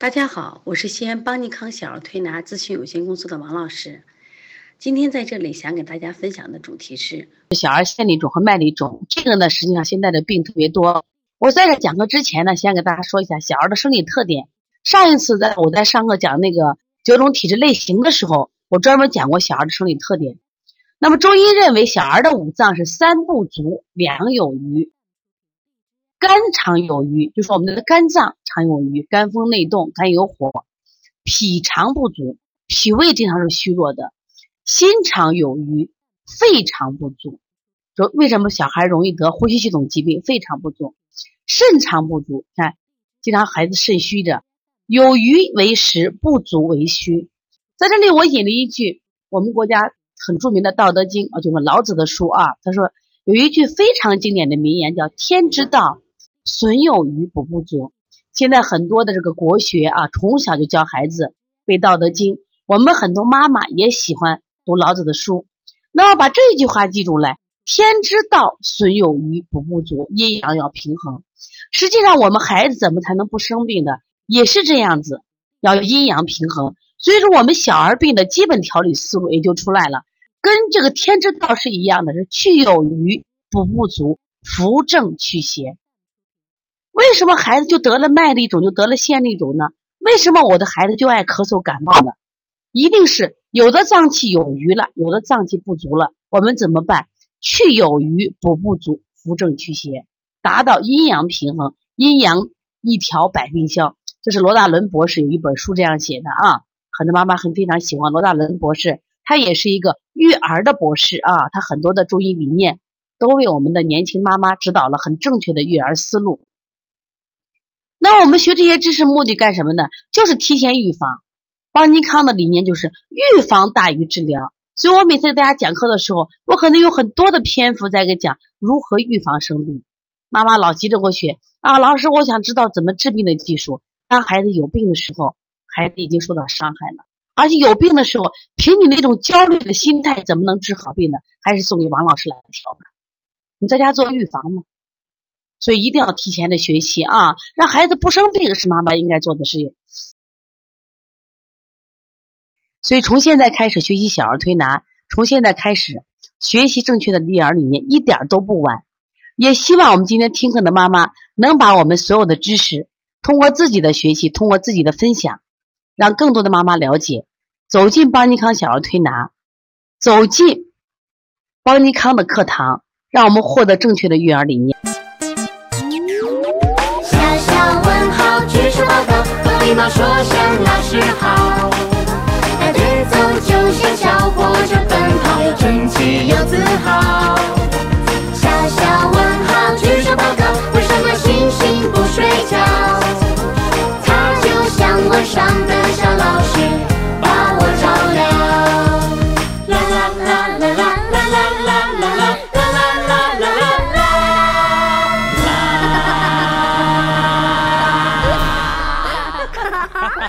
大家好，我是西安邦尼康小儿推拿咨询有限公司的王老师。今天在这里想给大家分享的主题是小儿腺粒肿和麦粒肿。这个呢，实际上现在的病特别多。我在这讲课之前呢，先给大家说一下小儿的生理特点。上一次在我在上课讲那个九种体质类型的时候，我专门讲过小儿的生理特点。那么中医认为，小儿的五脏是三不足，两有余。肝常有余，就说我们的肝脏常有余，肝风内动，肝有火；脾常不足，脾胃经常是虚弱的；心常有余，肺常不足。说为什么小孩容易得呼吸系统疾病？肺常不足，肾常不足。看，经常孩子肾虚的，有余为实，不足为虚。在这里，我引了一句我们国家很著名的《道德经》啊，就是老子的书啊。他说有一句非常经典的名言，叫“天之道”。损有余补不足。现在很多的这个国学啊，从小就教孩子背《道德经》。我们很多妈妈也喜欢读老子的书。那么把这句话记住来：天之道，损有余补不足，阴阳要平衡。实际上，我们孩子怎么才能不生病的？也是这样子，要阴阳平衡。所以说，我们小儿病的基本调理思路也就出来了，跟这个天之道是一样的，是去有余补不足，扶正祛邪。为什么孩子就得了麦粒肿，就得了腺粒肿呢？为什么我的孩子就爱咳嗽感冒呢？一定是有的脏器有余了，有的脏器不足了。我们怎么办？去有余，补不足，扶正祛邪，达到阴阳平衡，阴阳一调百病消。这是罗大伦博士有一本书这样写的啊，很多妈妈很非常喜欢罗大伦博士，他也是一个育儿的博士啊，他很多的中医理念都为我们的年轻妈妈指导了很正确的育儿思路。那我们学这些知识目的干什么呢？就是提前预防。邦尼康的理念就是预防大于治疗，所以我每次给大家讲课的时候，我可能有很多的篇幅在给讲如何预防生病。妈妈老急着我学啊，老师，我想知道怎么治病的技术。当孩子有病的时候，孩子已经受到伤害了，而且有病的时候，凭你那种焦虑的心态，怎么能治好病呢？还是送给王老师来调吧。你在家做预防吗？所以一定要提前的学习啊，让孩子不生病是妈妈应该做的事情。所以从现在开始学习小儿推拿，从现在开始学习正确的育儿理念，一点都不晚。也希望我们今天听课的妈妈能把我们所有的知识，通过自己的学习，通过自己的分享，让更多的妈妈了解，走进邦尼康小儿推拿，走进邦尼康的课堂，让我们获得正确的育儿理念。